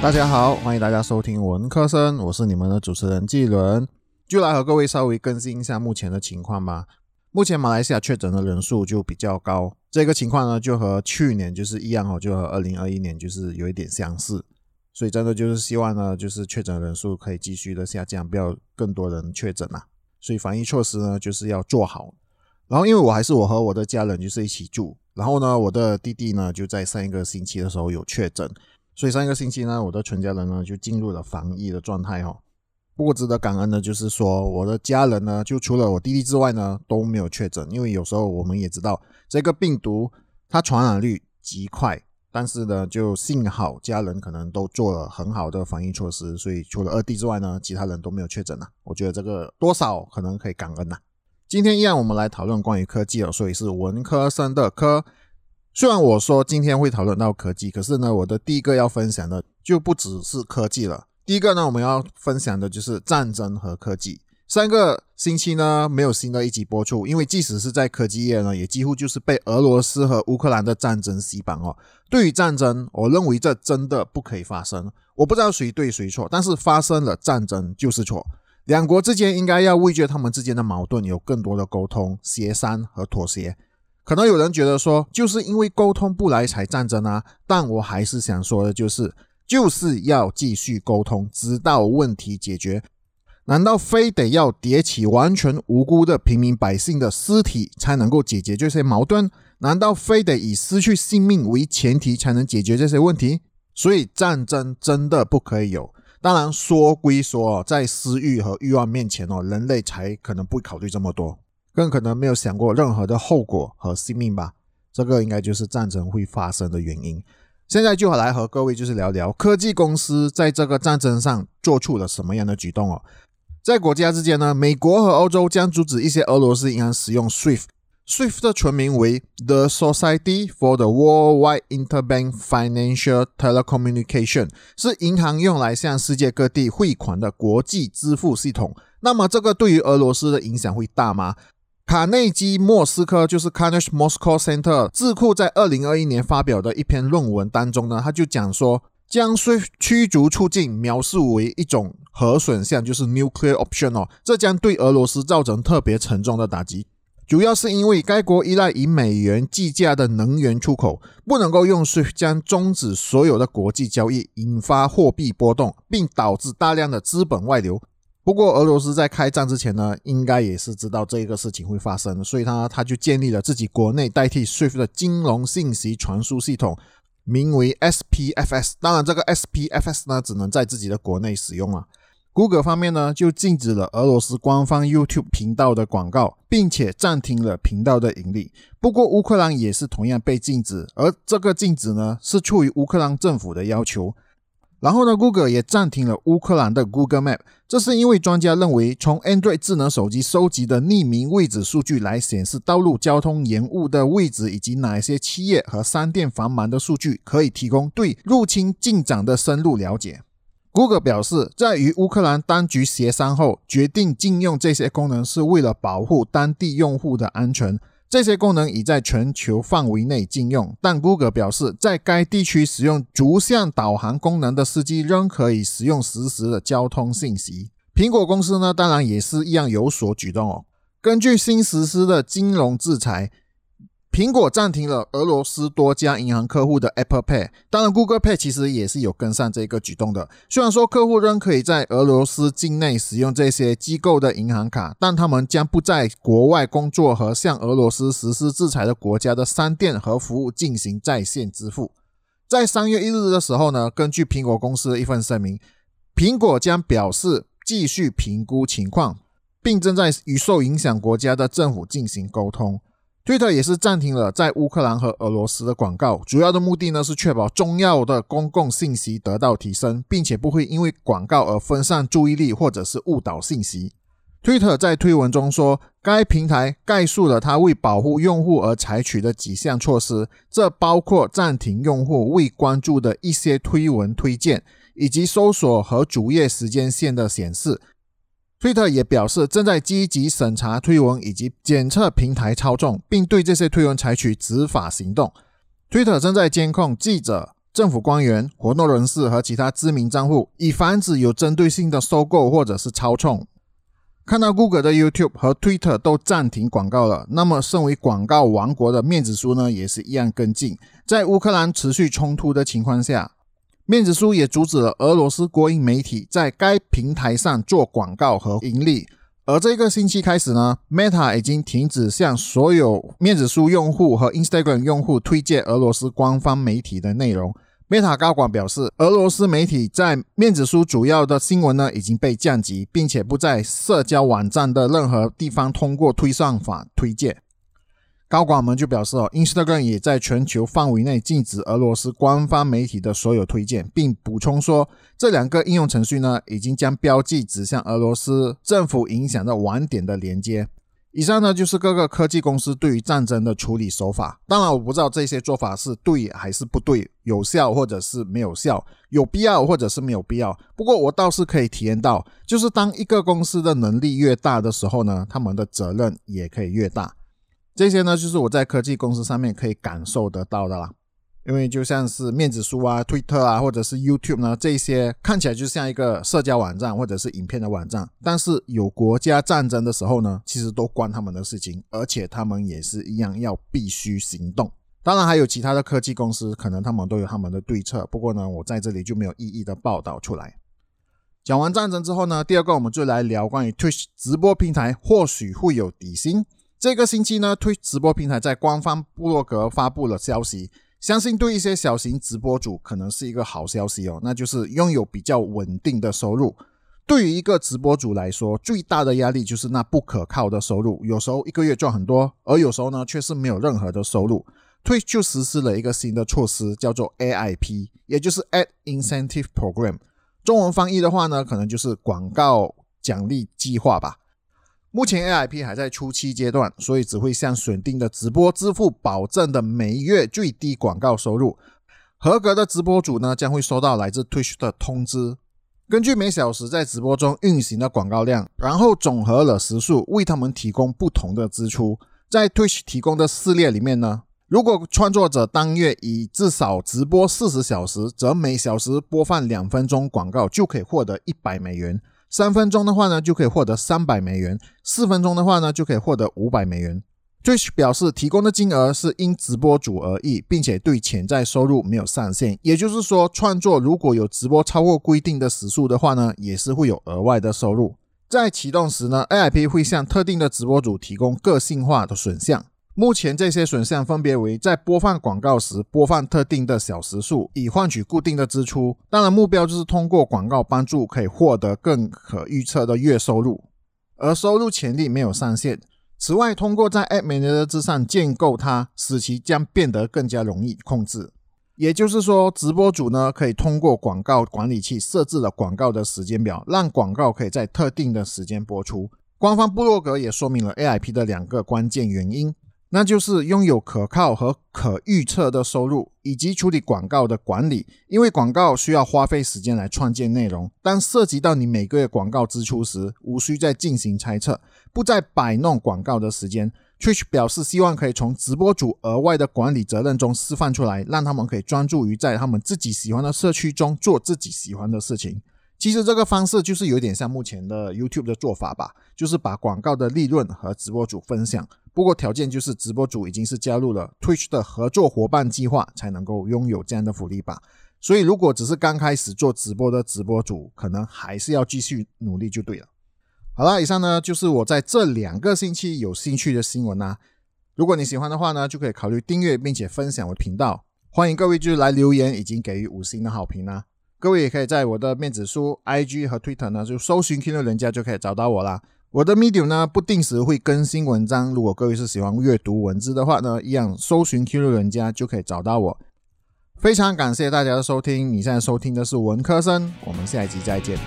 大家好，欢迎大家收听文科生，我是你们的主持人季伦，就来和各位稍微更新一下目前的情况吧。目前马来西亚确诊的人数就比较高，这个情况呢就和去年就是一样哦，就和二零二一年就是有一点相似，所以真的就是希望呢，就是确诊人数可以继续的下降，不要更多人确诊啊。所以防疫措施呢就是要做好。然后因为我还是我和我的家人就是一起住，然后呢我的弟弟呢就在上一个星期的时候有确诊。所以上一个星期呢，我的全家人呢就进入了防疫的状态哈。不过值得感恩的就是说，我的家人呢，就除了我弟弟之外呢，都没有确诊。因为有时候我们也知道这个病毒它传染率极快，但是呢，就幸好家人可能都做了很好的防疫措施，所以除了二弟之外呢，其他人都没有确诊呐。我觉得这个多少可能可以感恩呐。今天一样，我们来讨论关于科技哦，所以是文科生的科。虽然我说今天会讨论到科技，可是呢，我的第一个要分享的就不只是科技了。第一个呢，我们要分享的就是战争和科技。三个星期呢，没有新的一集播出，因为即使是在科技业呢，也几乎就是被俄罗斯和乌克兰的战争洗版哦。对于战争，我认为这真的不可以发生。我不知道谁对谁错，但是发生了战争就是错。两国之间应该要为决他们之间的矛盾有更多的沟通、协商和妥协。可能有人觉得说，就是因为沟通不来才战争啊，但我还是想说的就是，就是要继续沟通，直到问题解决。难道非得要叠起完全无辜的平民百姓的尸体才能够解决这些矛盾？难道非得以失去性命为前提才能解决这些问题？所以战争真的不可以有。当然说归说，在私欲和欲望面前哦，人类才可能不考虑这么多。更可能没有想过任何的后果和性命吧，这个应该就是战争会发生的原因。现在就来和各位就是聊聊科技公司在这个战争上做出了什么样的举动哦。在国家之间呢，美国和欧洲将阻止一些俄罗斯银行使用 SWIFT。SWIFT 的全名为 The Society for the Worldwide Interbank Financial Telecommunication，是银行用来向世界各地汇款的国际支付系统。那么这个对于俄罗斯的影响会大吗？卡内基莫斯科就是 Carnegie Moscow Center 智库在二零二一年发表的一篇论文当中呢，他就讲说，将驱逐出境描述为一种核选项，就是 nuclear option 哦，这将对俄罗斯造成特别沉重的打击，主要是因为该国依赖以美元计价的能源出口，不能够用 SWIFT 将终止所有的国际交易，引发货币波动，并导致大量的资本外流。不过，俄罗斯在开战之前呢，应该也是知道这个事情会发生，所以他他就建立了自己国内代替 SWIFT 的金融信息传输系统，名为 SPFS。当然，这个 SPFS 呢，只能在自己的国内使用啊。谷歌方面呢，就禁止了俄罗斯官方 YouTube 频道的广告，并且暂停了频道的盈利。不过，乌克兰也是同样被禁止，而这个禁止呢，是出于乌克兰政府的要求。然后呢，Google 也暂停了乌克兰的 Google Map，这是因为专家认为，从 Android 智能手机收集的匿名位置数据来显示道路交通延误的位置，以及哪些企业和商店繁忙的数据，可以提供对入侵进展的深入了解。Google 表示，在与乌克兰当局协商后，决定禁用这些功能，是为了保护当地用户的安全。这些功能已在全球范围内禁用，但 Google 表示，在该地区使用逐向导航功能的司机仍可以使用实时的交通信息。苹果公司呢，当然也是一样有所举动哦。根据新实施的金融制裁。苹果暂停了俄罗斯多家银行客户的 Apple Pay，当然 Google Pay 其实也是有跟上这个举动的。虽然说客户仍可以在俄罗斯境内使用这些机构的银行卡，但他们将不在国外工作和向俄罗斯实施制裁的国家的商店和服务进行在线支付。在三月一日的时候呢，根据苹果公司的一份声明，苹果将表示继续评估情况，并正在与受影响国家的政府进行沟通。推特也是暂停了在乌克兰和俄罗斯的广告，主要的目的呢是确保重要的公共信息得到提升，并且不会因为广告而分散注意力或者是误导信息。推特在推文中说，该平台概述了他为保护用户而采取的几项措施，这包括暂停用户未关注的一些推文推荐，以及搜索和主页时间线的显示。推特也表示，正在积极审查推文以及检测平台操纵，并对这些推文采取执法行动。推特正在监控记者、政府官员、活动人士和其他知名账户，以防止有针对性的收购或者是操纵。看到 Google 的 YouTube 和 Twitter 都暂停广告了，那么身为广告王国的面子书呢，也是一样跟进。在乌克兰持续冲突的情况下，面子书也阻止了俄罗斯国营媒体在该平台上做广告和盈利。而这个星期开始呢，Meta 已经停止向所有面子书用户和 Instagram 用户推荐俄罗斯官方媒体的内容。Meta 高管表示，俄罗斯媒体在面子书主要的新闻呢已经被降级，并且不在社交网站的任何地方通过推算法推荐。高管们就表示哦，Instagram 也在全球范围内禁止俄罗斯官方媒体的所有推荐，并补充说，这两个应用程序呢已经将标记指向俄罗斯政府影响的网点的连接。以上呢就是各个科技公司对于战争的处理手法。当然，我不知道这些做法是对还是不对，有效或者是没有效，有必要或者是没有必要。不过我倒是可以体验到，就是当一个公司的能力越大的时候呢，他们的责任也可以越大。这些呢，就是我在科技公司上面可以感受得到的啦。因为就像是面子书啊、推特啊，或者是 YouTube 呢，这些看起来就像一个社交网站或者是影片的网站，但是有国家战争的时候呢，其实都关他们的事情，而且他们也是一样要必须行动。当然还有其他的科技公司，可能他们都有他们的对策，不过呢，我在这里就没有一一的报道出来。讲完战争之后呢，第二个我们就来聊关于 Twitch 直播平台或许会有底薪。这个星期呢，推直播平台在官方部落格发布了消息，相信对一些小型直播主可能是一个好消息哦，那就是拥有比较稳定的收入。对于一个直播主来说，最大的压力就是那不可靠的收入，有时候一个月赚很多，而有时候呢却是没有任何的收入。推就实施了一个新的措施，叫做 AIP，也就是 Ad Incentive Program，中文翻译的话呢，可能就是广告奖励计划吧。目前 AIP 还在初期阶段，所以只会向选定的直播支付保证的每月最低广告收入。合格的直播主呢，将会收到来自 Twitch 的通知，根据每小时在直播中运行的广告量，然后总和了时数，为他们提供不同的支出。在 Twitch 提供的系列里面呢，如果创作者当月以至少直播四十小时，则每小时播放两分钟广告就可以获得一百美元。三分钟的话呢，就可以获得三百美元；四分钟的话呢，就可以获得五百美元。Twitch 表示，提供的金额是因直播主而异，并且对潜在收入没有上限。也就是说，创作如果有直播超过规定的时数的话呢，也是会有额外的收入。在启动时呢，AIP 会向特定的直播主提供个性化的选项。目前这些选项分别为在播放广告时播放特定的小时数，以换取固定的支出。当然，目标就是通过广告帮助可以获得更可预测的月收入，而收入潜力没有上限。此外，通过在 App Manager 之上建构它，使其将变得更加容易控制。也就是说，直播主呢可以通过广告管理器设置了广告的时间表，让广告可以在特定的时间播出。官方部落格也说明了 AIP 的两个关键原因。那就是拥有可靠和可预测的收入，以及处理广告的管理。因为广告需要花费时间来创建内容，当涉及到你每个月广告支出时，无需再进行猜测，不再摆弄广告的时间。Twitch 表示希望可以从直播主额外的管理责任中释放出来，让他们可以专注于在他们自己喜欢的社区中做自己喜欢的事情。其实这个方式就是有点像目前的 YouTube 的做法吧，就是把广告的利润和直播主分享。不过条件就是直播主已经是加入了 Twitch 的合作伙伴计划，才能够拥有这样的福利吧。所以如果只是刚开始做直播的直播主，可能还是要继续努力就对了。好了，以上呢就是我在这两个星期有兴趣的新闻啦。如果你喜欢的话呢，就可以考虑订阅并且分享我的频道。欢迎各位就是来留言，已经给予五星的好评啦。各位也可以在我的面子书 IG 和 Twitter 呢，就搜寻 Q 六人家就可以找到我啦。我的 Medium 呢，不定时会更新文章。如果各位是喜欢阅读文字的话呢，一样搜寻 Q 人家就可以找到我。非常感谢大家的收听，你现在收听的是文科生，我们下一集再见。